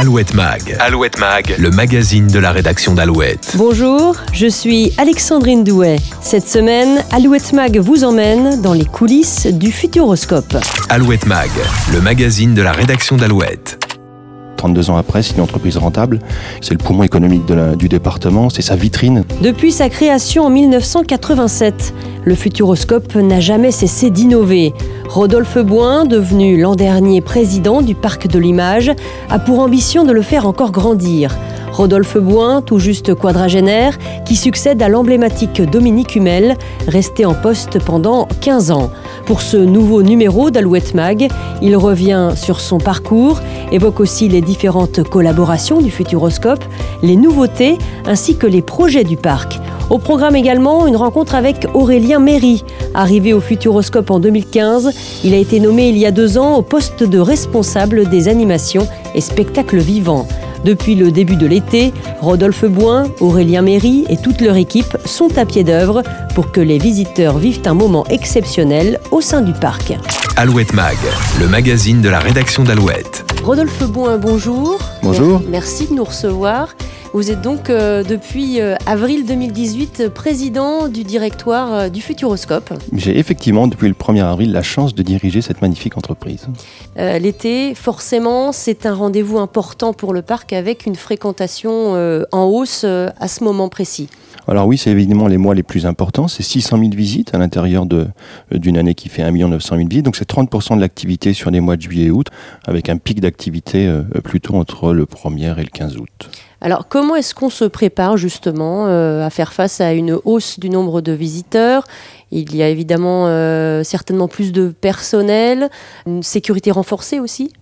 Alouette Mag. Alouette Mag, le magazine de la rédaction d'Alouette. Bonjour, je suis Alexandrine Douet. Cette semaine, Alouette Mag vous emmène dans les coulisses du Futuroscope. Alouette Mag, le magazine de la rédaction d'Alouette. 32 ans après, c'est une entreprise rentable. C'est le poumon économique du département, c'est sa vitrine. Depuis sa création en 1987, le Futuroscope n'a jamais cessé d'innover. Rodolphe Boin, devenu l'an dernier président du Parc de l'Image, a pour ambition de le faire encore grandir. Rodolphe Boin, tout juste quadragénaire, qui succède à l'emblématique Dominique Hummel, resté en poste pendant 15 ans. Pour ce nouveau numéro d'Alouette Mag, il revient sur son parcours, évoque aussi les différentes collaborations du Futuroscope, les nouveautés ainsi que les projets du parc. Au programme également, une rencontre avec Aurélien Méry. Arrivé au Futuroscope en 2015, il a été nommé il y a deux ans au poste de responsable des animations et spectacles vivants. Depuis le début de l'été, Rodolphe Boin, Aurélien Méry et toute leur équipe sont à pied d'œuvre pour que les visiteurs vivent un moment exceptionnel au sein du parc. Alouette Mag, le magazine de la rédaction d'Alouette. Rodolphe Boin, bonjour. Bonjour. Merci de nous recevoir. Vous êtes donc euh, depuis euh, avril 2018 président du directoire euh, du Futuroscope. J'ai effectivement depuis le 1er avril la chance de diriger cette magnifique entreprise. L'été, forcément, c'est un rendez-vous important pour le parc avec une fréquentation en hausse à ce moment précis. Alors oui, c'est évidemment les mois les plus importants. C'est 600 000 visites à l'intérieur d'une année qui fait 1 900 000 visites. Donc c'est 30% de l'activité sur les mois de juillet et août, avec un pic d'activité plutôt entre le 1er et le 15 août. Alors comment est-ce qu'on se prépare justement euh, à faire face à une hausse du nombre de visiteurs? Il y a évidemment euh, certainement plus de personnel, une sécurité renforcée aussi?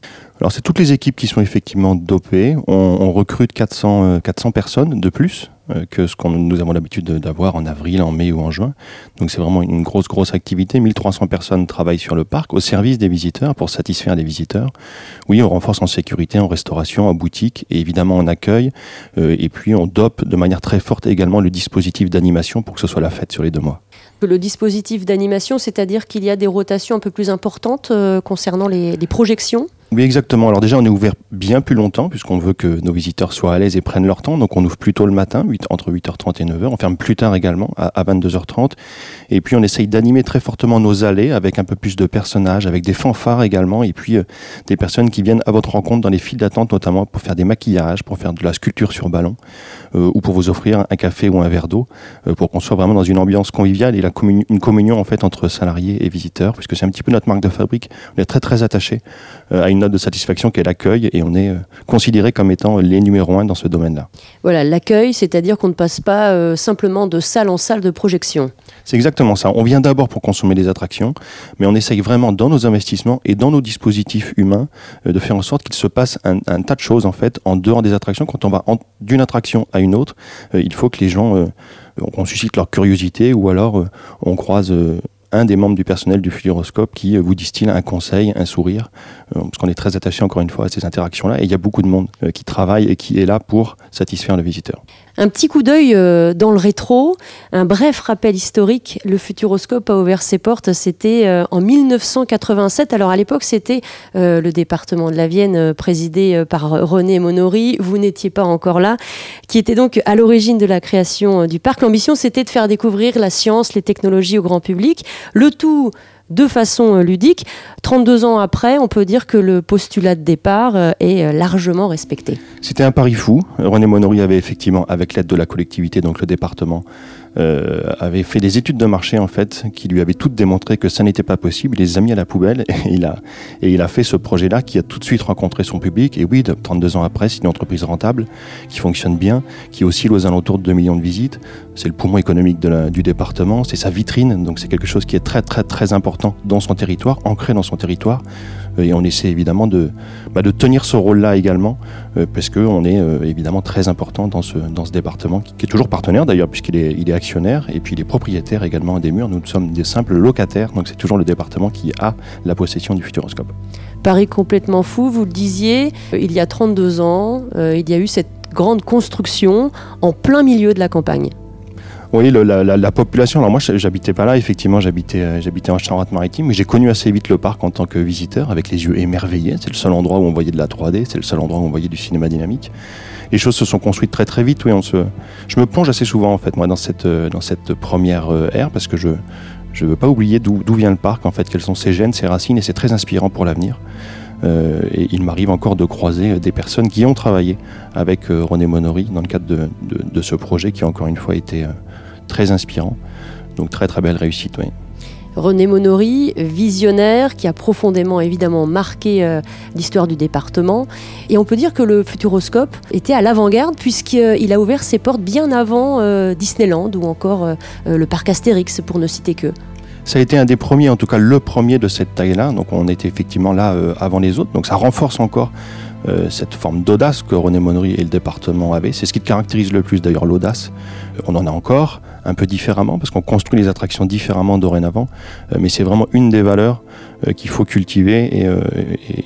Alors c'est toutes les équipes qui sont effectivement dopées. On, recrute 400, 400 euh, personnes de plus euh, que ce qu'on nous avons l'habitude d'avoir en avril, en mai ou en juin. Donc c'est vraiment une grosse, grosse activité. 1300 personnes travaillent sur le parc au service des visiteurs pour satisfaire les visiteurs. Oui, on renforce en sécurité, en restauration, en boutique et évidemment en accueil. Euh, et puis on dope de manière très forte également le dispositif d'animation pour que ce soit la fête sur les deux mois. Le dispositif d'animation, c'est-à-dire qu'il y a des rotations un peu plus importantes concernant les projections? Oui, exactement. Alors déjà, on est ouvert bien plus longtemps puisqu'on veut que nos visiteurs soient à l'aise et prennent leur temps. Donc on ouvre plus tôt le matin, entre 8h30 et 9h. On ferme plus tard également, à, 22h30. Et puis on essaye d'animer très fortement nos allées avec un peu plus de personnages, avec des fanfares également, et puis euh, des personnes qui viennent à votre rencontre dans les files d'attente, notamment pour faire des maquillages, pour faire de la sculpture sur ballon, euh, ou pour vous offrir un café ou un verre d'eau, euh, pour qu'on soit vraiment dans une ambiance conviviale et la une communion en fait entre salariés et visiteurs, puisque c'est un petit peu notre marque de fabrique. On est très très attaché à une note de satisfaction qui est l'accueil et on est euh, considéré comme étant les numéros un dans ce domaine-là. Voilà, l'accueil, c'est-à-dire qu'on ne passe pas euh, simplement de salle en salle de projection. C'est exactement ça. On vient d'abord pour consommer des attractions, mais on essaye vraiment dans nos investissements et dans nos dispositifs humains euh, de faire en sorte qu'il se passe un, tas de choses en fait en dehors des attractions. Quand on va d'une attraction à une autre, il faut que les gens on suscite leur curiosité ou alors on croise un des membres du personnel du Futuroscope qui vous distille un conseil, un sourire, euh, parce qu'on est très attaché encore une fois à ces interactions-là, et il y a beaucoup de monde euh, qui travaille et qui est là pour satisfaire le visiteur. Un petit coup d'œil euh, dans le rétro, un bref rappel historique, le Futuroscope a ouvert ses portes, c'était en 1987, alors à l'époque c'était le département de la Vienne présidé par René Monori, vous n'étiez pas encore là, qui était donc à l'origine de la création du parc. L'ambition c'était de faire découvrir la science, les technologies au grand public, le tout de façon euh, ludique. 32 ans après, on peut dire que le postulat de départ euh, est euh, largement respecté. C'était un pari fou. René Monori avait effectivement, avec l'aide de la collectivité, donc le département, avait fait des études de marché en fait qui lui avaient toutes démontré que ça n'était pas possible. Il les a mis à la poubelle et il a, fait ce projet-là qui a tout de suite rencontré son public. Et oui, 32 ans après, c'est une entreprise rentable qui fonctionne bien, qui oscille aux alentours de 2 millions de visites. C'est le poumon économique du département, c'est sa vitrine, donc c'est quelque chose qui est très très important dans son territoire, ancré dans son territoire. Euh, et on essaie évidemment de, bah, tenir ce rôle-là également, euh, parce qu'on est évidemment très important dans ce, dans département, qui, est toujours partenaire d'ailleurs, puisqu'il est, il est actionnaire et puis les propriétaires également des murs. Nous sommes des simples locataires, donc c'est toujours le département qui a la possession du Futuroscope. Paris complètement fou, vous le disiez, euh, il y a 32 ans, euh, il y a eu cette grande construction en plein milieu de la campagne. Oui, la, population. Alors moi, j'habitais pas là. Effectivement, j'habitais, euh, j'habitais en Charente-Maritime, mais j'ai connu assez vite le parc en tant que visiteur, avec les yeux émerveillés. C'est le seul endroit où on voyait de la 3D. C'est le seul endroit où on voyait du cinéma dynamique. Les choses se sont construites très très vite. Oui, on se. Je me plonge assez souvent en fait, moi, dans cette euh, dans cette première euh, ère, parce que je je veux pas oublier d'où vient le parc en fait, quelles sont ses gènes, ses racines, et c'est très inspirant pour l'avenir. et il m'arrive encore de croiser des personnes qui ont travaillé avec René Monory dans le cadre de, de, de, ce projet qui a encore une fois été très inspirant. Donc très très belle réussite, oui. René Monory, visionnaire, qui a profondément évidemment marqué euh, l'histoire du département. Et on peut dire que le Futuroscope était à l'avant-garde puisqu'il a ouvert ses portes bien avant euh, Disneyland ou encore euh, le parc Astérix, pour ne citer que. Ça a été un des premiers, en tout cas le premier de cette taille-là. Donc on était effectivement là avant les autres. Donc ça renforce encore cette forme d'audace que René Monory et le département avaient. C'est ce qui caractérise le plus d'ailleurs l'audace. On en a encore un peu différemment, parce qu'on construit les attractions différemment dorénavant, euh, mais c'est vraiment une des valeurs euh, qu'il faut cultiver euh,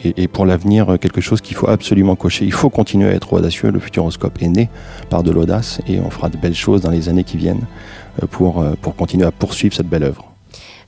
et, et, pour l'avenir quelque chose qu'il faut absolument cocher. Il faut continuer à être audacieux, le Futuroscope est né par de l'audace et on fera de belles choses dans les années qui viennent pour, pour continuer à poursuivre cette belle œuvre.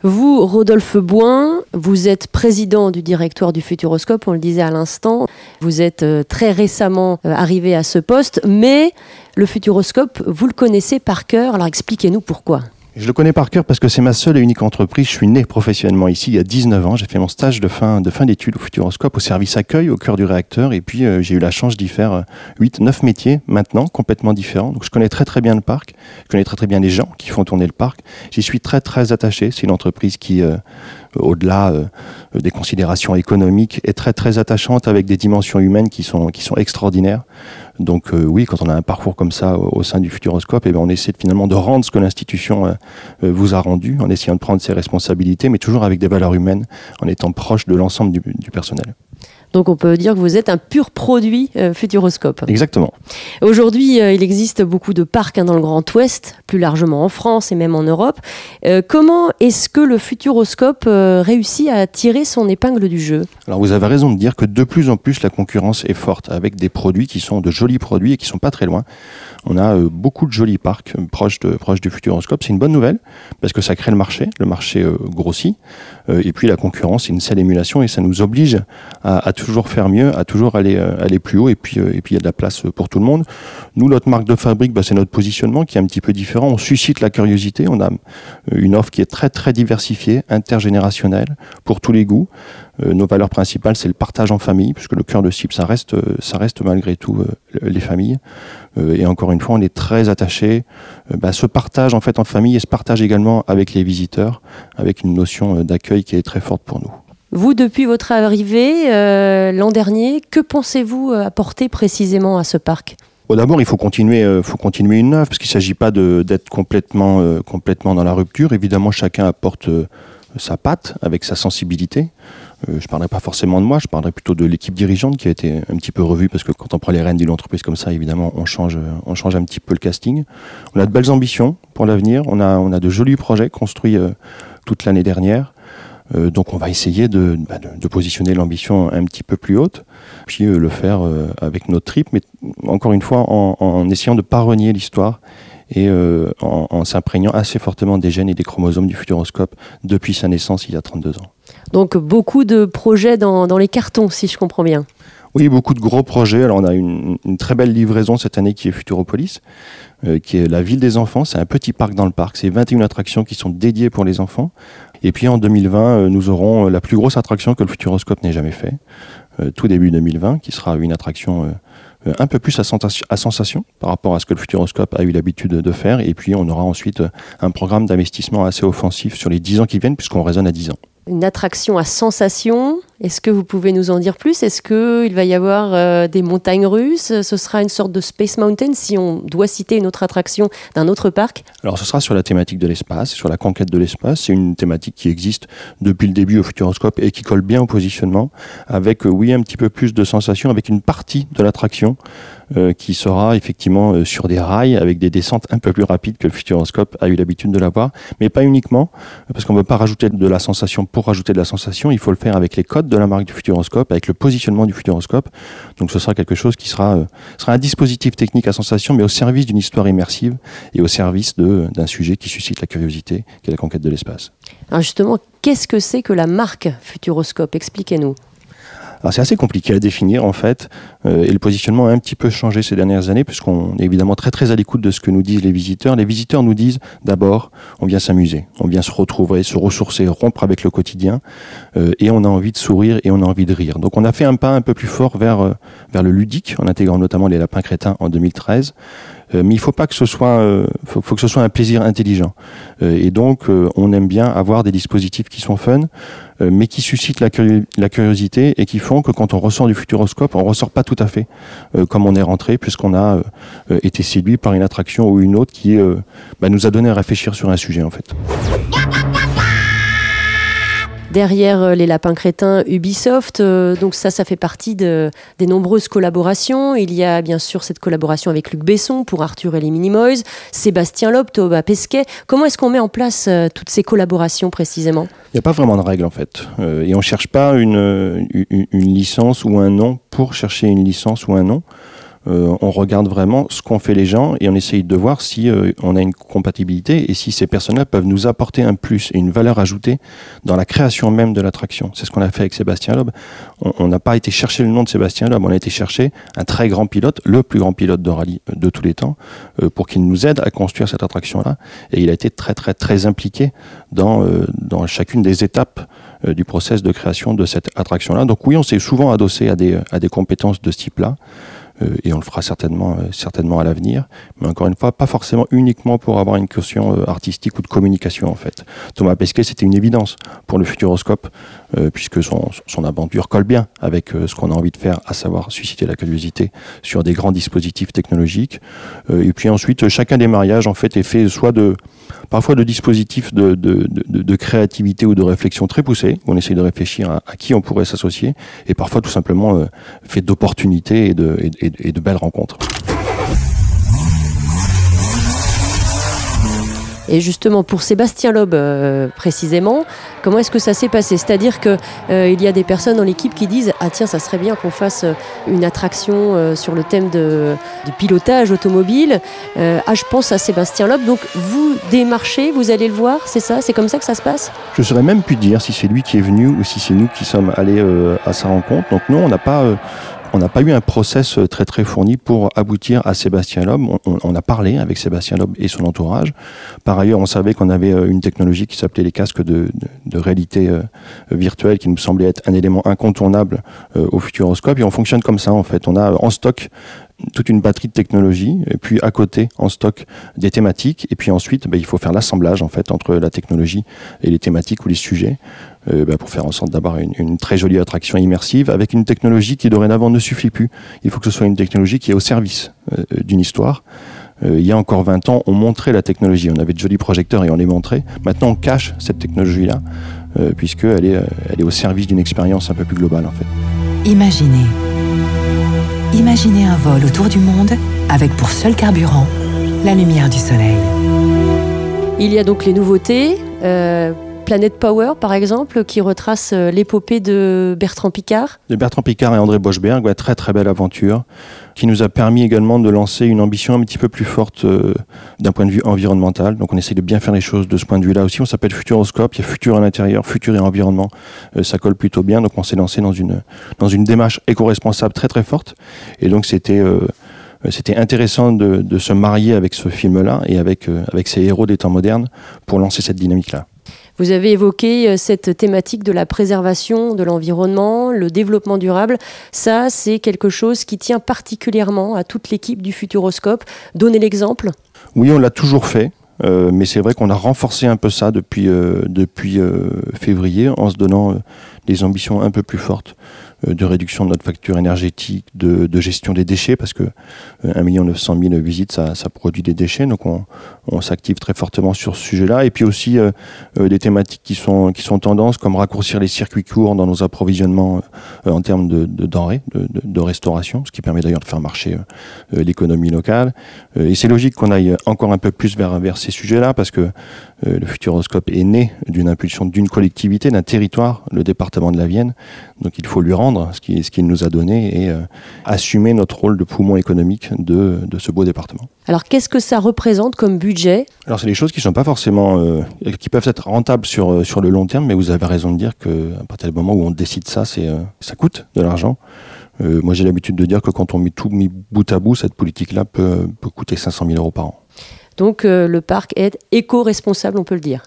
Vous, Rodolphe Boin, vous êtes président du directoire du Futuroscope, on le disait à l'instant. Vous êtes très récemment arrivé à ce poste, mais le Futuroscope, vous le connaissez par cœur, alors expliquez-nous pourquoi. Je le connais par cœur parce que c'est ma seule et unique entreprise. Je suis né professionnellement ici il y a 19 ans. J'ai fait mon stage de fin de d'études au Futuroscope, au service accueil, au cœur du réacteur. Et puis euh, j'ai eu la chance d'y faire 8, euh, 9 métiers maintenant, complètement différents. Donc je connais très très bien le parc. Je connais très très bien les gens qui font tourner le parc. J'y suis très très attaché. C'est une entreprise qui, euh, au-delà des considérations économiques, est très très attachante avec des dimensions humaines qui sont, qui sont extraordinaires. Donc euh, oui, quand on a un parcours comme ça au, sein du Futuroscope, eh ben, on essaie finalement de rendre ce que l'institution euh, euh, vous a rendu, en essayant de prendre ses responsabilités, mais toujours avec des valeurs humaines, en étant proche de l'ensemble du personnel. Donc on peut dire que vous êtes un pur produit euh, Futuroscope. Exactement. Aujourd'hui, euh, il existe beaucoup de parcs hein, dans le Grand Ouest, plus largement en France et même en Europe. Euh, comment est-ce que le Futuroscope réussit à tirer son épingle du jeu? Alors vous avez raison de dire que de plus en plus la concurrence est forte avec des produits qui sont de jolis produits et qui sont pas très loin. On a beaucoup de jolis parcs proches, de, proches du Futuroscope. C'est une bonne nouvelle parce que ça crée le marché. Le marché grossit. et puis la concurrence, c'est une seule émulation et ça nous oblige à, à toujours faire mieux, à toujours aller, euh, aller plus haut. Et puis, euh, et puis, il y a de la place pour tout le monde. Nous, notre marque de fabrique, bah, c'est notre positionnement qui est un petit peu différent. On suscite la curiosité. On a euh, une offre qui est très, très diversifiée, intergénérationnelle, pour tous les goûts. nos valeurs principales, c'est le partage en famille, puisque le cœur de cible, ça reste, ça reste malgré tout les familles. et encore une fois, on est très attaché bah, ce partage en fait en famille et ce partage également avec les visiteurs, avec une notion d'accueil qui est très forte pour nous. Vous, depuis votre arrivée euh, l'an dernier, que pensez-vous euh, apporter précisément à ce parc? D'abord, il faut continuer, euh, faut continuer une œuvre, parce qu'il ne s'agit pas d'être complètement, complètement dans la rupture. Évidemment, chacun apporte sa patte avec sa sensibilité. je ne parlerai pas forcément de moi, je parlerai plutôt de l'équipe dirigeante qui a été un petit peu revue, parce que quand on prend les rênes d'une entreprise comme ça, évidemment, on change, on change un petit peu le casting. On a de belles ambitions pour l'avenir, on a, on a de jolis projets construits toute l'année dernière. Euh, donc on va essayer de, bah, positionner l'ambition un petit peu plus haute, puis euh, le faire euh, avec notre trip, mais encore une fois en, essayant de ne pas renier l'histoire et en, s'imprégnant assez fortement des gènes et des chromosomes du futuroscope depuis sa naissance il y a 32 ans. Donc beaucoup de projets dans, les cartons, si je comprends bien. Oui, beaucoup de gros projets. Alors on a une, une très belle livraison cette année qui est Futuropolis, qui est la ville des enfants. C'est un petit parc dans le parc. C'est 21 attractions qui sont dédiées pour les enfants, et puis en 2020, euh, nous aurons euh, la plus grosse attraction que le Futuroscope n'ait jamais fait, euh, tout début 2020, qui sera une attraction un peu plus à, sensation par rapport à ce que le Futuroscope a eu l'habitude de faire. Et puis on aura ensuite un programme d'investissement assez offensif sur les 10 ans qui viennent, puisqu'on raisonne à 10 ans. Une attraction à sensation est-ce que vous pouvez nous en dire plus? Est-ce qu'il va y avoir euh, des montagnes russes? Ce sera une sorte de Space Mountain si on doit citer une autre attraction d'un autre parc? Alors ce sera sur la thématique de l'espace, sur la conquête de l'espace. C'est une thématique qui existe depuis le début au Futuroscope et qui colle bien au positionnement, avec euh, oui un petit peu plus de sensations, avec une partie de l'attraction euh, qui sera effectivement sur des rails avec des descentes un peu plus rapides que le Futuroscope a eu l'habitude de l'avoir, mais pas uniquement, parce qu'on ne veut pas rajouter de la sensation. Pour rajouter de la sensation, il faut le faire avec les codes de la marque du Futuroscope, avec le positionnement du Futuroscope. Donc ce sera quelque chose qui sera, sera un dispositif technique à sensation, mais au service d'une histoire immersive et au service d'un sujet qui suscite la curiosité, qui est la conquête de l'espace. Justement, qu'est-ce que c'est que la marque Futuroscope? Expliquez-nous c'est assez compliqué à définir en fait, euh, et le positionnement a un petit peu changé ces dernières années, puisqu'on est évidemment très très à l'écoute de ce que nous disent les visiteurs. Les visiteurs nous disent d'abord, on vient s'amuser, on vient se retrouver, se ressourcer, rompre avec le quotidien, euh, et on a envie de sourire et on a envie de rire. Donc on a fait un pas un peu plus fort vers, euh, vers le ludique, en intégrant notamment les lapins crétins en 2013. Euh, mais il faut pas que ce soit, euh, faut, que ce soit un plaisir intelligent. Euh, et donc, on aime bien avoir des dispositifs qui sont fun, mais qui suscitent la, curiosité et qui font que quand on ressort du futuroscope, on ressort pas tout à fait comme on est rentré, puisqu'on a été séduit par une attraction ou une autre qui bah, nous a donné à réfléchir sur un sujet en fait. Derrière euh, les lapins crétins, Ubisoft, euh, donc ça, ça fait partie de, des nombreuses collaborations. Il y a bien sûr cette collaboration avec Luc Besson pour Arthur et les Minimoys, Sébastien Loeb, Thomas Pesquet. Comment est-ce qu'on met en place euh, toutes ces collaborations précisément? Il n'y a pas vraiment de règle en fait. et on ne cherche pas une, licence ou un nom pour chercher une licence ou un nom. Euh, on regarde vraiment ce qu'ont fait les gens et on essaye de voir si euh, on a une compatibilité et si ces personnes-là peuvent nous apporter un plus et une valeur ajoutée dans la création même de l'attraction. C'est ce qu'on a fait avec Sébastien Loeb. On n'a pas été chercher le nom de Sébastien Loeb, on a été chercher un très grand pilote, le plus grand pilote de rallye de tous les temps, euh, pour qu'il nous aide à construire cette attraction-là. Et il a été très très très impliqué dans, dans chacune des étapes du process de création de cette attraction-là. Donc oui, on s'est souvent adossé à des, à des compétences de ce type-là. Euh, et on le fera certainement, euh, certainement à l'avenir. Mais encore une fois, pas forcément uniquement pour avoir une caution euh, artistique ou de communication en fait. Thomas Pesquet, c'était une évidence pour le Futuroscope, puisque son, son aventure colle bien avec ce qu'on a envie de faire, à savoir susciter la curiosité sur des grands dispositifs technologiques. et puis ensuite, chacun des mariages en fait est fait soit de parfois de dispositifs de, de, de, créativité ou de réflexion très poussés. On essaye de réfléchir à, qui on pourrait s'associer, et parfois tout simplement fait d'opportunités et de, et de belles rencontres. Et justement, pour Sébastien Loeb euh, précisément, comment est-ce que ça s'est passé? C'est-à-dire qu'il euh, y a des personnes dans l'équipe qui disent Ah, tiens, ça serait bien qu'on fasse euh, une attraction euh, sur le thème de, du pilotage automobile. Euh, ah, je pense à Sébastien Loeb. Donc, vous démarchez, vous allez le voir, c'est ça? C'est comme ça que ça se passe? Je ne saurais même plus dire si c'est lui qui est venu ou si c'est nous qui sommes allés euh, à sa rencontre. Donc, non, on n'a pas euh, on n'a pas eu un process euh, très très fourni pour aboutir à Sébastien Loeb. On, a parlé avec Sébastien Loeb et son entourage. Par ailleurs, on savait qu'on avait euh, une technologie qui s'appelait les casques de, réalité euh, virtuelle qui nous semblait être un élément incontournable au Futuroscope. Et on fonctionne comme ça en fait. On a en stock toute une batterie de technologies, et puis à côté, en stock, des thématiques, et puis ensuite, ben, il faut faire l'assemblage en fait entre la technologie et les thématiques ou les sujets, euh, ben, pour faire en sorte d'avoir une, une, très jolie attraction immersive avec une technologie qui dorénavant ne suffit plus. Il faut que ce soit une technologie qui est au service euh, d'une histoire. Euh, il y a encore 20 ans, on montrait la technologie, on avait de jolis projecteurs et on les montrait. Maintenant, on cache cette technologie-là, euh, puisqu'elle est, elle est au service d'une expérience un peu plus globale en fait. Imaginez Imaginez un vol autour du monde avec pour seul carburant la lumière du soleil. Il y a donc les nouveautés. Euh, Planet Power, par exemple, qui retrace euh, l'épopée de Bertrand Piccard. De Bertrand Piccard et André Boschberg, ouais, très très belle aventure, qui nous a permis également de lancer une ambition un petit peu plus forte euh, d'un point de vue environnemental. Donc on essaie de bien faire les choses de ce point de vue-là aussi. On s'appelle Futuroscope, il y a futur à l'intérieur, futur et environnement, euh, ça colle plutôt bien. Donc on s'est lancé dans une, dans une démarche éco-responsable très très forte. Et donc c'était... C'était intéressant de, se marier avec ce film-là et avec, avec ces héros des temps modernes pour lancer cette dynamique-là. Vous avez évoqué euh, cette thématique de la préservation de l'environnement, le développement durable. Ça, c'est quelque chose qui tient particulièrement à toute l'équipe du Futuroscope. Donnez l'exemple. Oui, on l'a toujours fait. Euh, mais c'est vrai qu'on a renforcé un peu ça depuis, euh, février en se donnant des ambitions un peu plus fortes de réduction de notre facture énergétique, de, gestion des déchets, parce que 1 900 000 visites, ça, produit des déchets, donc on, s'active très fortement sur ce sujet-là. Et puis aussi des thématiques qui sont, qui sont tendances, comme raccourcir les circuits courts dans nos approvisionnements en termes de, denrées, de, de, restauration, ce qui permet d'ailleurs de faire marcher l'économie locale. et c'est logique qu'on aille encore un peu plus vers, vers ces sujets-là, parce que le Futuroscope est né d'une impulsion d'une collectivité, d'un territoire, le département de la Vienne. Donc il faut lui rendre ce qu'il nous a donné et euh, assumer notre rôle de poumon économique de, de ce beau département. Alors qu'est-ce que ça représente comme budget? Alors c'est des choses qui sont pas forcément, euh, qui peuvent être rentables sur, euh, sur le long terme, mais vous avez raison de dire qu'à partir du moment où on décide ça, c'est ça coûte de l'argent. moi j'ai l'habitude de dire que quand on met tout mis bout à bout, cette politique-là peut, peut coûter 500 000 euros par an. Donc le parc est éco-responsable, on peut le dire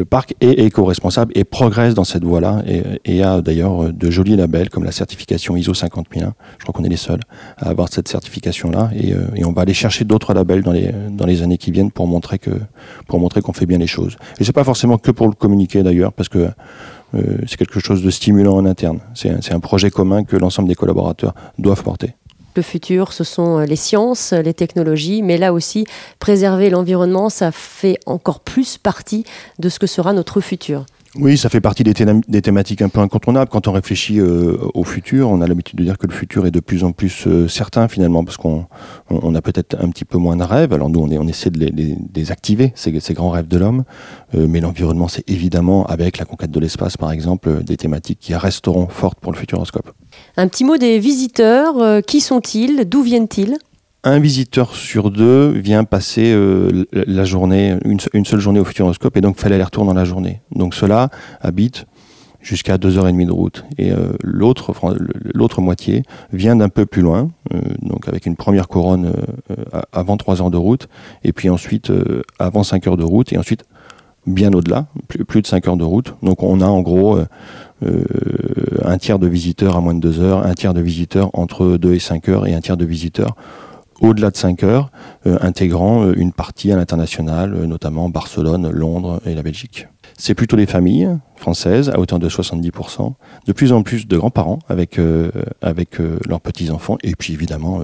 le parc est éco-responsable et progresse dans cette voie-là et, a d'ailleurs de jolis labels comme la certification ISO 50001. Je crois qu'on est les seuls à avoir cette certification-là et, euh, et, on va aller chercher d'autres labels dans les, années qui viennent pour montrer qu'on fait bien les choses. Et c'est pas forcément que pour le communiquer d'ailleurs parce que euh, c'est quelque chose de stimulant en interne. C'est un projet commun que l'ensemble des collaborateurs doivent porter. Le futur, ce sont euh, les sciences, les technologies, mais là aussi, préserver l'environnement, ça fait encore plus partie de ce que sera notre futur. Oui, ça fait partie des, thématiques un peu incontournables. Quand on réfléchit euh, au futur, on a l'habitude de dire que le futur est de plus en plus euh, certain finalement, parce qu'on on, a peut-être un petit peu moins de rêves. Alors nous, on, essaie de les, activer, ces, grands rêves de l'homme. mais l'environnement, c'est évidemment, avec la conquête de l'espace par exemple, des thématiques qui resteront fortes pour le futuroscope. Un petit mot des visiteurs. Euh, qui sont-ils? D'où viennent-ils? Un visiteur sur deux vient passer euh, la journée, une, seule journée au Futuroscope, et donc fait l'aller-retour dans la journée. Donc cela habite jusqu'à 2h30 de route. Et euh, l'autre, moitié vient d'un peu plus loin, donc avec une première couronne avant 3 heures de route, et puis ensuite avant 5 heures de route, et ensuite bien au-delà, plus, de 5 heures de route. Donc on a en gros euh, un tiers de visiteurs à moins de 2 heures, un tiers de visiteurs entre 2 et 5 heures et un tiers de visiteurs au-delà de 5 heures, euh, intégrant euh, une partie à l'international, notamment Barcelone, Londres et la Belgique. C'est plutôt les familles françaises, à hauteur de 70%, de plus en plus de grands-parents avec, avec leurs petits-enfants, et puis évidemment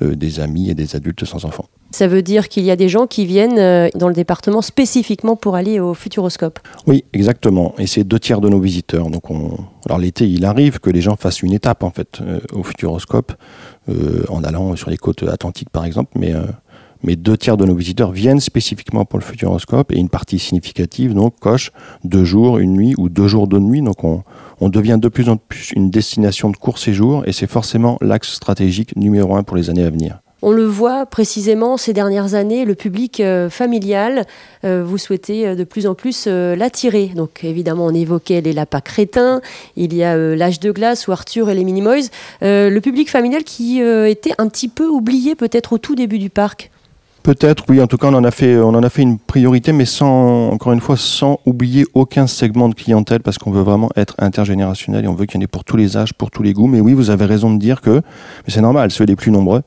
des amis et des adultes sans enfants. Ça veut dire qu'il y a des gens qui viennent euh, dans le département spécifiquement pour aller au Futuroscope. Oui, exactement. Et c'est deux tiers de nos visiteurs. Donc on... Alors l'été, il arrive que les gens fassent une étape en fait euh, au Futuroscope, euh, en allant sur les côtes atlantiques par exemple, mais mais deux tiers de nos visiteurs viennent spécifiquement pour le Futuroscope et une partie significative donc coche deux jours, une nuit ou deux jours de nuit. Donc on, on devient de plus en plus une destination de court séjour et c'est forcément l'axe stratégique numéro un pour les années à venir. On le voit précisément ces dernières années, le public euh, familial, euh, vous souhaitez euh, de plus en plus l'attirer. Donc évidemment, on évoquait les lapins crétins, il y a l'âge de glace ou Arthur et les Minimoys. le public familial qui était un petit peu oublié peut-être au tout début du parc. Peut-être, oui. En tout cas, on en a fait, on en a fait une priorité, mais sans, encore une fois, sans oublier aucun segment de clientèle, parce qu'on veut vraiment être intergénérationnel et on veut qu'il y en ait pour tous les âges, pour tous les goûts. Mais oui, vous avez raison de dire que, mais c'est normal, ceux les plus nombreux,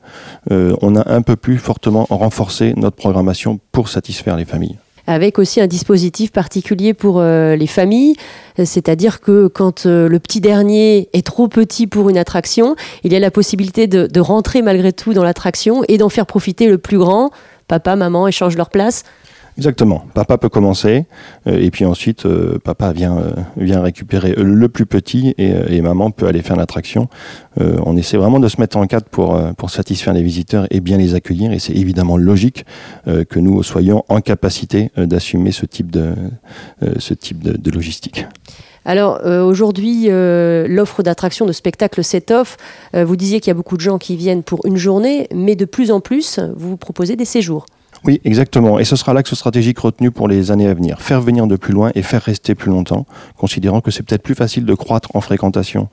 euh, on a un peu plus fortement renforcé notre programmation pour satisfaire les familles avec aussi un dispositif particulier pour euh, les familles, c'est-à-dire que quand euh, le petit dernier est trop petit pour une attraction, il y a la possibilité de, rentrer malgré tout dans l'attraction et d'en faire profiter le plus grand. Papa, maman échangent leur place. Exactement. Papa peut commencer euh, et puis ensuite euh, papa vient euh, vient récupérer le plus petit et, maman peut aller faire l'attraction. on essaie vraiment de se mettre en cadre pour pour satisfaire les visiteurs et bien les accueillir et c'est évidemment logique que nous soyons en capacité d'assumer ce type de ce type de, logistique. Alors aujourd'hui, l'offre d'attraction de spectacle set-off, vous disiez qu'il y a beaucoup de gens qui viennent pour une journée, mais de plus en plus, vous proposez des séjours. Oui, exactement. Et ce sera l'axe stratégique retenu pour les années à venir. Faire venir de plus loin et faire rester plus longtemps, considérant que c'est peut-être plus facile de croître en fréquentation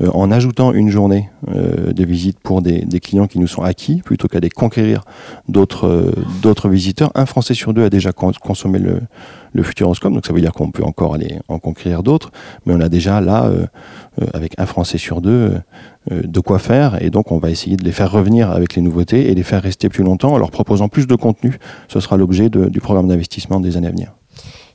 euh, en ajoutant une journée euh, de visite pour des, clients qui nous sont acquis, plutôt qu'à les conquérir d'autres euh, visiteurs. Un Français sur deux a déjà consommé le, le Futuroscope, donc ça veut dire qu'on peut encore aller en conquérir d'autres, mais on a déjà là, avec un Français sur deux, de quoi faire, et donc on va essayer de les faire revenir avec les nouveautés et les faire rester plus longtemps en leur proposant plus de contenu. Ce sera l'objet du programme d'investissement des années à venir.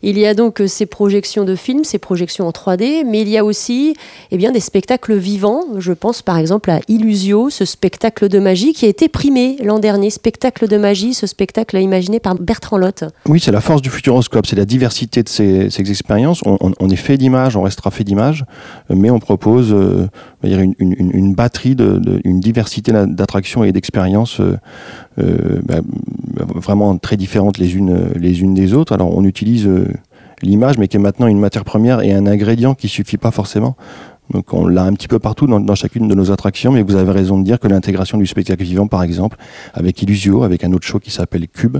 Il y a donc euh, ces projections de films, ces projections en 3D, mais il y a aussi eh bien, des spectacles vivants. Je pense par exemple à Illusio, ce spectacle de magie qui a été primé l'an dernier. Spectacle de magie, ce spectacle imaginé par Bertrand Lotte. Oui, c'est la force du futuroscope, c'est la diversité de ces, expériences. On, est fait d'images, on restera fait d'images, mais on propose euh, une, batterie, de, une diversité d'attractions et d'expériences euh, bah, vraiment très différentes les unes, les unes des autres. Alors on utilise euh, l'image, mais qui est maintenant une matière première et un ingrédient qui suffit pas forcément. Donc on l'a un petit peu partout dans, chacune de nos attractions, mais vous avez raison de dire que l'intégration du spectacle vivant, par exemple, avec Illusio, avec un autre show qui s'appelle Cube,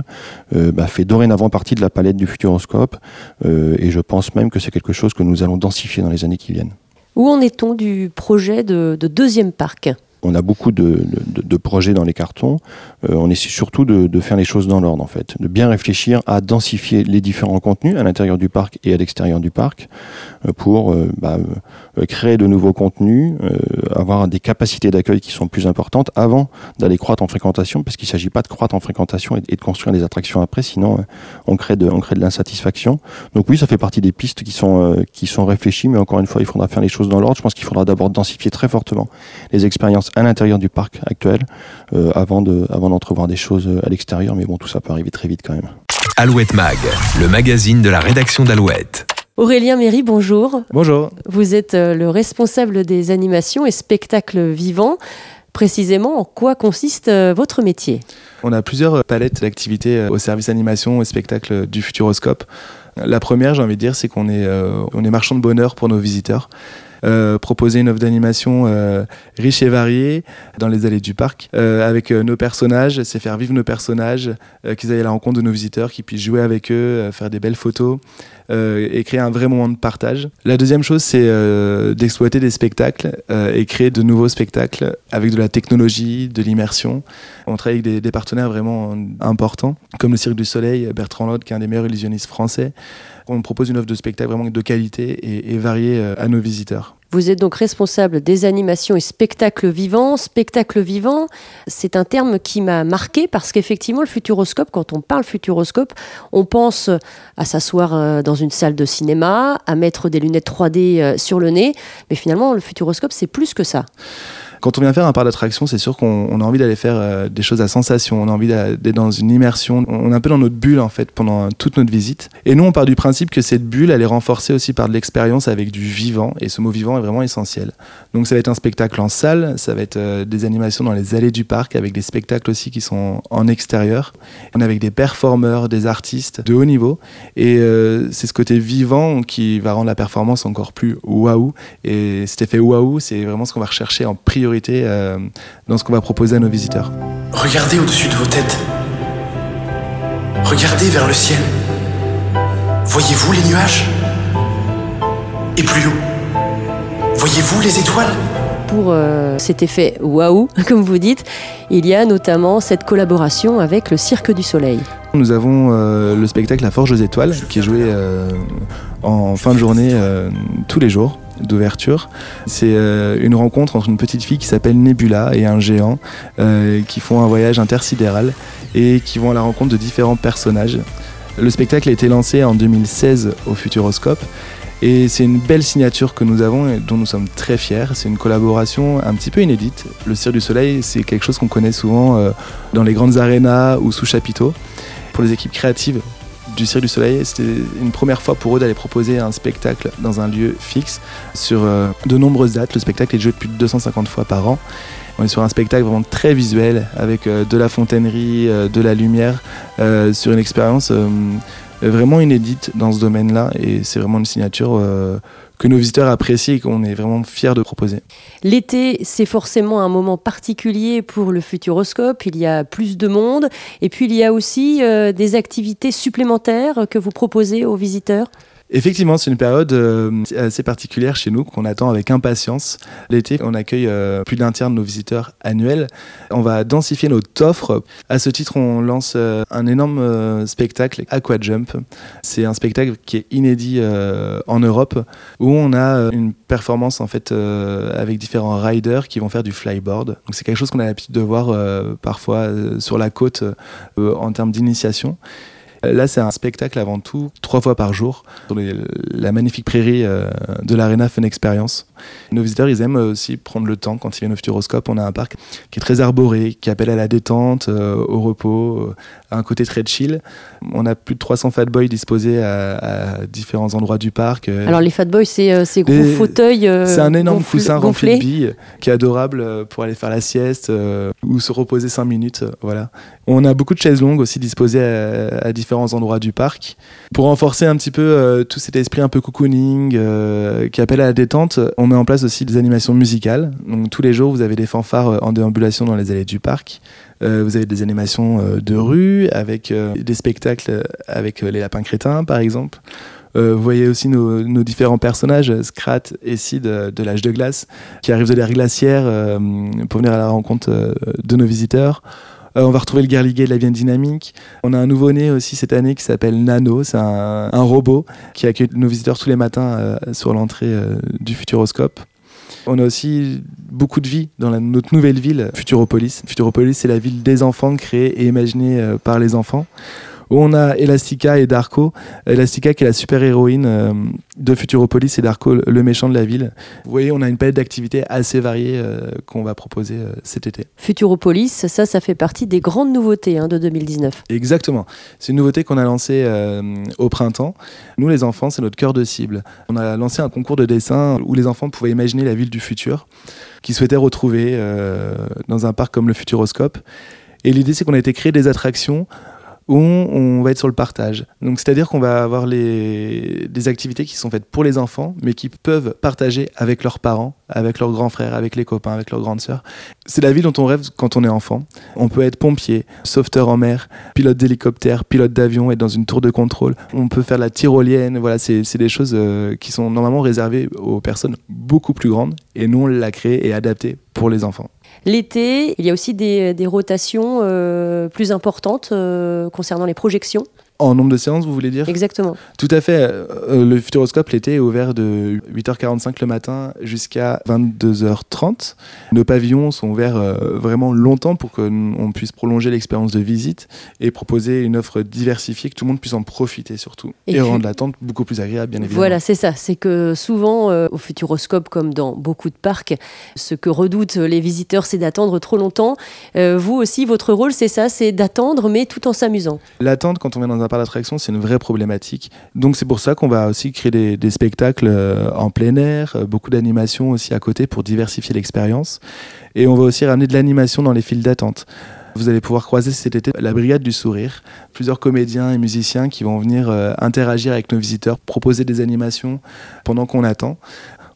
euh, bah, fait dorénavant partie de la palette du Futuroscope, et je pense même que c'est quelque chose que nous allons densifier dans les années qui viennent. Où en est-on du projet de deuxième parc? On a beaucoup de, projets dans les cartons. Euh, on essaie surtout de, faire les choses dans l'ordre, en fait, de bien réfléchir à densifier les différents contenus à l'intérieur du parc et à l'extérieur du parc euh, pour euh, bah, créer de nouveaux contenus, avoir des capacités d'accueil qui sont plus importantes avant d'aller croître en fréquentation, parce qu'il ne s'agit pas de croître en fréquentation et, de construire des attractions après, sinon on crée de, on crée de l'insatisfaction. Donc oui, ça fait partie des pistes qui sont, qui sont réfléchies, mais encore une fois, il faudra faire les choses dans l'ordre. Je pense qu'il faudra d'abord densifier très fortement les expériences à l'intérieur du parc actuel euh, avant d'entrevoir des choses euh, à l'extérieur. Mais bon, tout ça peut arriver très vite quand même. Alouette Mag, le magazine de la rédaction d'Alouette. Aurélien Méry, bonjour. Bonjour. Vous êtes euh, le responsable des animations et spectacles vivants. Précisément, en quoi consiste votre métier? On a plusieurs palettes d'activités au service animation et spectacle du Futuroscope. La première, j'ai envie de dire, c'est qu'on est, on est marchand de bonheur pour nos visiteurs. Euh, proposer une offre d'animation euh, riche et variée dans les allées du parc euh, avec nos personnages, c'est faire vivre nos personnages, qu'ils aillent à la rencontre de nos visiteurs, qu'ils puissent jouer avec eux, faire des belles photos et créer un vrai moment de partage. La deuxième chose, c'est d'exploiter des spectacles et créer de nouveaux spectacles avec de la technologie, de l'immersion. On travaille avec des, partenaires vraiment importants, comme le Cirque du Soleil, Bertrand Lode, qui est un des meilleurs illusionnistes français. On propose une offre de spectacle vraiment de qualité et, variée à nos visiteurs. Vous êtes donc responsable des animations et spectacles vivants. Spectacle vivant, c'est un terme qui m'a marqué parce qu'effectivement, le futuroscope, quand on parle futuroscope, on pense à s'asseoir euh, dans une salle de cinéma, à mettre des lunettes 3D euh, sur le nez. Mais finalement, le futuroscope, c'est plus que ça. Quand on vient faire un parc d'attraction, c'est sûr qu'on a envie d'aller faire euh, des choses à sensation, on a envie d'être dans une immersion, on est un peu dans notre bulle en fait pendant toute notre visite. Et nous, on part du principe que cette bulle, elle est renforcée aussi par de l'expérience avec du vivant, et ce mot vivant est vraiment essentiel. Donc ça va être un spectacle en salle, ça va être euh, des animations dans les allées du parc, avec des spectacles aussi qui sont en extérieur. On est avec des performeurs, des artistes de haut niveau, et euh, c'est ce côté vivant qui va rendre la performance encore plus waouh. Et cet effet waouh, c'est vraiment ce qu'on va rechercher en priorité euh, dans ce qu'on va proposer à nos visiteurs. Regardez au-dessus de vos têtes. Regardez vers le ciel. Voyez-vous les nuages? Et plus haut, voyez-vous les étoiles? Pour euh, cet effet waouh, comme vous dites, il y a notamment cette collaboration avec le Cirque du Soleil. Nous avons euh, le spectacle La Forge aux Étoiles qui est joué en fin de journée tous les jours d'ouverture. C'est euh, une rencontre entre une petite fille qui s'appelle Nebula et un géant euh, qui font un voyage intersidéral et qui vont à la rencontre de différents personnages. Le spectacle a été lancé en 2016 au Futuroscope et c'est une belle signature que nous avons et dont nous sommes très fiers. C'est une collaboration un petit peu inédite. Le Cirque du Soleil, c'est quelque chose qu'on connaît souvent euh, dans les grandes arénas ou sous chapiteaux. Pour les équipes créatives, du Cirque du Soleil. C'était une première fois pour eux d'aller proposer un spectacle dans un lieu fixe sur euh, de nombreuses dates. Le spectacle est joué plus de 250 fois par an. On est sur un spectacle vraiment très visuel avec euh, de la fontainerie, euh, de la lumière, sur une expérience vraiment inédite dans ce domaine-là et c'est vraiment une signature que nos visiteurs apprécient et qu'on est vraiment fiers de proposer. L'été, c'est forcément un moment particulier pour le Futuroscope. Il y a plus de monde et puis il y a aussi euh, des activités supplémentaires que vous proposez aux visiteurs? Effectivement, c'est une période euh, assez particulière chez nous qu'on attend avec impatience. L'été, on accueille euh, plus d'un tiers de nos visiteurs annuels. On va densifier notre offre. À ce titre, on lance euh, un énorme spectacle, Aqua Jump. C'est un spectacle qui est inédit en Europe où on a une performance en fait avec différents riders qui vont faire du flyboard. Donc c'est quelque chose qu'on a l'habitude de voir parfois sur la côte en termes d'initiation. Là, c'est un spectacle avant tout, trois fois par jour, sur la magnifique prairie de l'Arena Fun Experience. Nos visiteurs, ils aiment aussi prendre le temps quand ils viennent au Futuroscope. On a un parc qui est très arboré, qui appelle à la détente, au repos, à un côté très chill. On a plus de 300 fat boys disposés à, différents endroits du parc. Alors les fat boys, c'est ces gros fauteuils. c'est un énorme coussin rempli de billes qui est adorable pour aller faire la sieste ou se reposer 5 minutes. voilà. On a beaucoup de chaises longues aussi disposées à, différents endroits du parc. Pour renforcer un petit peu euh, tout cet esprit un peu cocooning euh, qui appelle à la détente, on met en place aussi des animations musicales. Donc tous les jours, vous avez des fanfares euh, en déambulation dans les allées du parc. vous avez des animations de rue avec des spectacles avec les lapins crétins, par exemple. vous voyez aussi nos, différents personnages, Scrat et Sid de l'âge de glace, qui arrivent de l'air glaciaire pour venir à la rencontre de nos visiteurs. Euh, on va retrouver le guerliguet de la Vienne Dynamique. On a un nouveau-né aussi cette année qui s'appelle Nano. C'est un, robot qui accueille nos visiteurs tous les matins euh, sur l'entrée euh, du Futuroscope. On a aussi beaucoup de vie dans notre nouvelle ville, Futuropolis. Futuropolis, c'est la ville des enfants créée et imaginée par les enfants on a Elastica et Darko. Elastica qui est la super-héroïne euh, de Futuropolis et Darko le méchant de la ville. Vous voyez, on a une palette d'activités assez variées euh, qu'on va proposer euh, cet été. Futuropolis, ça, ça fait partie des grandes nouveautés hein, de 2019. Exactement. C'est une nouveauté qu'on a lancée au printemps. Nous, les enfants, c'est notre cœur de cible. On a lancé un concours de dessin où les enfants pouvaient imaginer la ville du futur qu'ils souhaitaient retrouver dans un parc comme le Futuroscope. Et l'idée, c'est qu'on a été créer des attractions où on va être sur le partage. Donc c'est-à-dire qu'on va avoir des activités qui sont faites pour les enfants, mais qui peuvent partager avec leurs parents, avec leurs grands frères, avec les copains, avec leurs grandes sœurs. C'est la vie dont on rêve quand on est enfant. On peut être pompier, sauveteur en mer, pilote d'hélicoptère, pilote d'avion, être dans une tour de contrôle. On peut faire la tyrolienne. Voilà, c'est des choses euh, qui sont normalement réservées aux personnes beaucoup plus grandes, et nous on l'a créé et adapté pour les enfants. L'été, il y a aussi des, rotations euh, plus importantes euh, concernant les projections. En nombre de séances, vous voulez dire Exactement. Tout à fait. Euh, le Futuroscope, l'été, est ouvert de 8h45 le matin jusqu'à 22h30. Nos pavillons sont ouverts euh, vraiment longtemps pour qu'on puisse prolonger l'expérience de visite et proposer une offre diversifiée, que tout le monde puisse en profiter surtout. Et, rendre l'attente beaucoup plus agréable, bien évidemment. Voilà, c'est ça. C'est que souvent, euh, au Futuroscope, comme dans beaucoup de parcs, ce que redoutent les visiteurs, c'est d'attendre trop longtemps. vous aussi, votre rôle, c'est ça, c'est d'attendre, mais tout en s'amusant. L'attente, quand on vient dans un par l'attraction, c'est une vraie problématique. Donc c'est pour ça qu'on va aussi créer des, spectacles euh, en plein air, euh, beaucoup d'animation aussi à côté pour diversifier l'expérience. Et on va aussi ramener de l'animation dans les files d'attente. Vous allez pouvoir croiser cet été la Brigade du Sourire, plusieurs comédiens et musiciens qui vont venir euh, interagir avec nos visiteurs, proposer des animations pendant qu'on attend.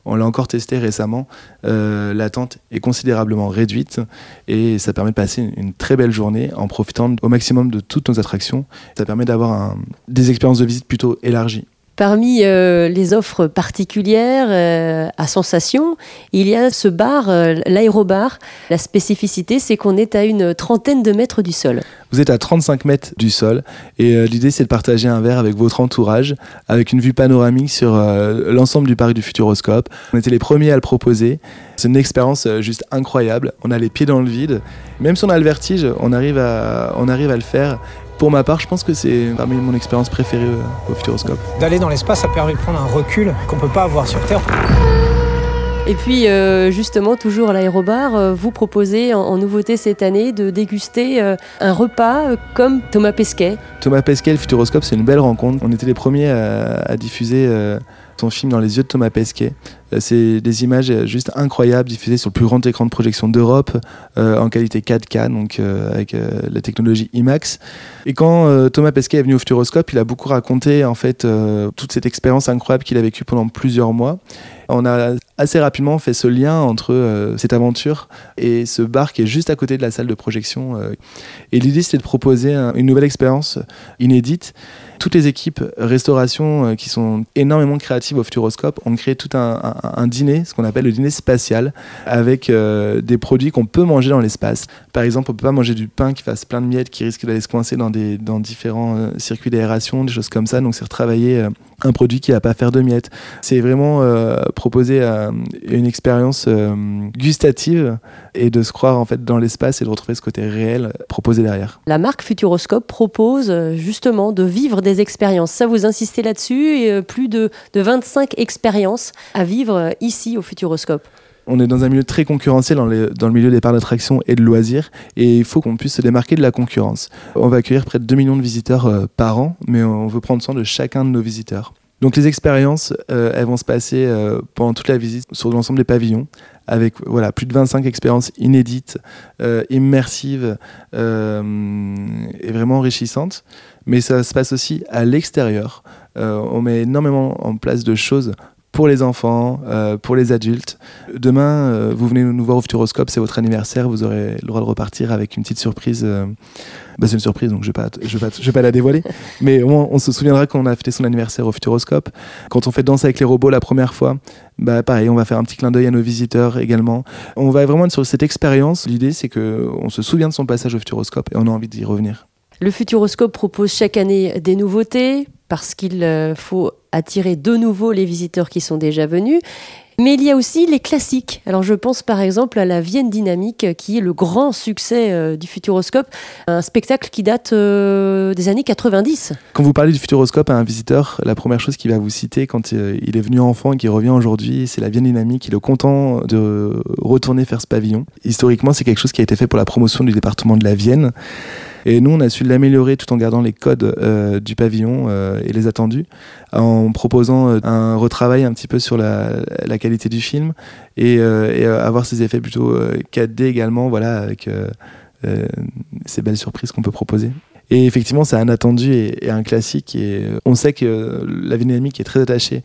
On l'a encore testé récemment. Euh, l'attente est considérablement réduite et ça permet de passer une, très belle journée en profitant au maximum de toutes nos attractions. Ça permet d'avoir des expériences de visite plutôt élargies. Parmi euh, les offres particulières euh, à sensation, il y a ce bar, l'aérobar. La spécificité, c'est qu'on est à une trentaine de mètres du sol. Vous êtes à 35 mètres du sol et euh, l'idée c'est de partager un verre avec votre entourage, avec une vue panoramique sur euh, l'ensemble du parc du Futuroscope. On était les premiers à le proposer. C'est une expérience euh, juste incroyable. On a les pieds dans le vide. Même si on a le vertige, on arrive à le faire. Pour ma part, je pense que c'est parmi mon expérience préférée au Futuroscope. D'aller dans l'espace, ça permet de prendre un recul qu'on ne peut pas avoir sur Terre. Et puis, euh, justement, toujours à l'aérobar, euh, vous proposez en, nouveauté cette année de déguster euh, un repas comme Thomas Pesquet. Thomas Pesquet, le Futuroscope, c'est une belle rencontre. On était les premiers à, diffuser son film dans les yeux de Thomas Pesquet. C'est des images juste incroyables diffusées sur le plus grand écran de projection d'Europe en qualité 4K, donc avec la technologie IMAX. Et quand Thomas Pesquet est venu au Futuroscope, il a beaucoup raconté en fait toute cette expérience incroyable qu'il a vécue pendant plusieurs mois. On a assez rapidement fait ce lien entre euh, cette aventure et ce bar qui est juste à côté de la salle de projection. Euh. Et l'idée, c'était de proposer une nouvelle expérience inédite. Toutes les équipes restauration euh, qui sont énormément créatives au Futuroscope ont créé tout un, dîner, ce qu'on appelle le dîner spatial, avec des produits qu'on peut manger dans l'espace. Par exemple, on peut pas manger du pain qui fasse plein de miettes, qui risque d'aller se coincer dans, des, dans différents circuits d'aération, des choses comme ça. Donc c'est retravailler un produit qui va pas faire de miettes. C'est vraiment euh, proposer euh, une expérience euh, gustative et de se croire en fait dans l'espace et de retrouver ce côté réel proposé derrière. La marque Futuroscope propose justement de vivre des expériences. Ça, vous insistez là-dessus et plus de, de 25 expériences à vivre ici au Futuroscope. On est dans un milieu très concurrentiel dans, dans le milieu des parcs d'attractions et de loisirs et il faut qu'on puisse se démarquer de la concurrence. On va accueillir près de 2 millions de visiteurs euh, par an, mais on veut prendre soin de chacun de nos visiteurs. Donc les expériences, euh, elles vont se passer euh, pendant toute la visite sur l'ensemble des pavillons, avec voilà, plus de 25 expériences inédites, immersives et vraiment enrichissantes. Mais ça se passe aussi à l'extérieur. on met énormément en place de choses pour les enfants, euh, pour les adultes. Demain, euh, vous venez nous voir au Futuroscope, c'est votre anniversaire, vous aurez le droit de repartir avec une petite surprise. Euh, bah, c'est une surprise, donc je ne vais, pas, je vais, je vais pas la dévoiler. Mais on se souviendra qu'on a fêté son anniversaire au Futuroscope. Quand on fait Danse avec les robots la première fois, bah, pareil, on va faire un petit clin d'œil à nos visiteurs également. On va vraiment être sur cette expérience. L'idée, c'est qu'on se souvient de son passage au Futuroscope et on a envie d'y revenir. Le Futuroscope propose chaque année des nouveautés parce qu'il faut attirer de nouveau les visiteurs qui sont déjà venus. Mais il y a aussi les classiques. Alors je pense par exemple à la Vienne Dynamique, qui est le grand succès euh, du Futuroscope, un spectacle qui date euh, des années 90. Quand vous parlez du Futuroscope à un visiteur, la première chose qu'il va vous citer quand euh, il est venu enfant et qu'il revient aujourd'hui, c'est la Vienne Dynamique. Il est content de retourner faire ce pavillon. Historiquement, c'est quelque chose qui a été fait pour la promotion du département de la Vienne. Et nous, on a su l'améliorer tout en gardant les codes euh, du pavillon euh, et les attendus, en proposant euh, un retravail un petit peu sur la, qualité du film et, et, avoir ces effets plutôt 4D également, voilà, avec ces belles surprises qu'on peut proposer. Et effectivement, c'est un attendu et, un classique. Et on sait que la dynamique est très attachée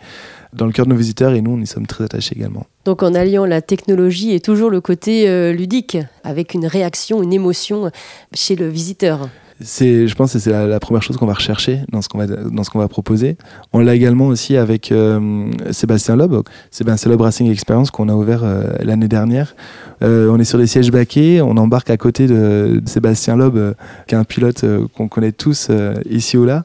dans le cœur de nos visiteurs et nous, on y sommes très attachés également. Donc en alliant la technologie et toujours le côté euh, ludique, avec une réaction, une émotion chez le visiteur c'est, je pense que c'est la, première chose qu'on va rechercher dans ce qu'on va, dans ce qu'on va proposer. On l'a également aussi avec euh, Sébastien Loeb, Sébastien Loeb Racing Experience qu'on a ouvert euh, l'année dernière. on est sur des sièges baquets, on embarque à côté de, de Sébastien Loeb, qui est un pilote qu'on connaît tous ici ou là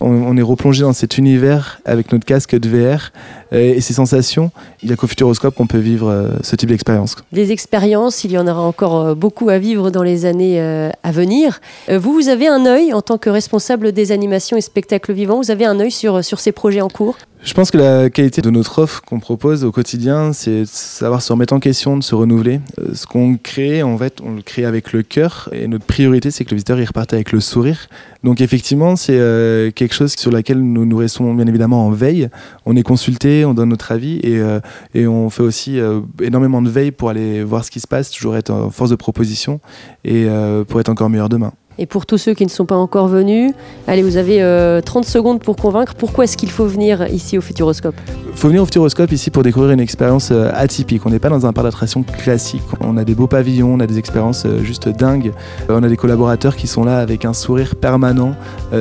on, est replongé dans cet univers avec notre casque de VR et, ces sensations. Il n'y a qu'au Futuroscope qu'on peut vivre euh, ce type d'expérience. Des expériences, il y en aura encore euh, beaucoup à vivre dans les années euh, à venir. vous, vous avez un œil en tant que responsable des animations et spectacles vivants, vous avez un œil sur ces projets en cours? Je pense que la qualité de notre offre qu'on propose au quotidien, c'est de savoir se remettre en question, de se renouveler. Euh, ce qu'on crée, en fait, on le crée avec le cœur et notre priorité, c'est que le visiteur y reparte avec le sourire. Donc effectivement, c'est euh, quelque chose sur laquelle nous nous restons bien évidemment en veille. On est consulté, on donne notre avis et, euh, et on fait aussi énormément de veille pour aller voir ce qui se passe, toujours être en force de proposition et pour être encore meilleur demain. Et pour tous ceux qui ne sont pas encore venus, allez, vous avez 30 euh, secondes pour convaincre. Pourquoi est-ce qu'il faut venir ici au Futuroscope Il faut venir au Futuroscope ici pour découvrir une expérience euh, atypique. On n'est pas dans un parc d'attraction classique. On a des beaux pavillons, on a des expériences euh, juste dingues. On a des collaborateurs qui sont là avec un sourire permanent.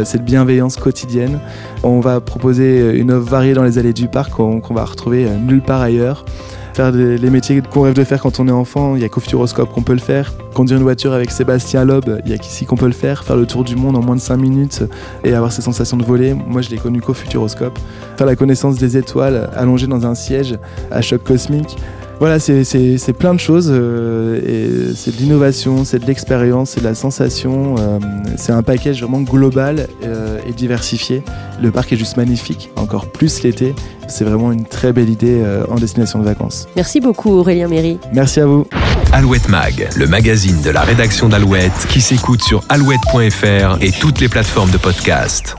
Cette bienveillance quotidienne. On va proposer une offre variée dans les allées du parc qu'on va retrouver nulle part ailleurs faire les métiers qu'on rêve de faire quand on est enfant. Il y a qu'au Futuroscope qu'on peut le faire. Conduire une voiture avec Sébastien Loeb, il y a qu'ici qu'on peut le faire. Faire le tour du monde en moins de 5 minutes et avoir ces sensations de voler. Moi, je l'ai connu qu'au Futuroscope. Faire la connaissance des étoiles allongées dans un siège à choc cosmique. Voilà, c'est plein de choses. Euh, c'est de l'innovation, c'est de l'expérience, c'est de la sensation. Euh, c'est un package vraiment global euh, et diversifié. Le parc est juste magnifique, encore plus l'été. C'est vraiment une très belle idée en destination de vacances. Merci beaucoup Aurélien Méry. Merci à vous. Alouette Mag, le magazine de la rédaction d'Alouette qui s'écoute sur alouette.fr et toutes les plateformes de podcast.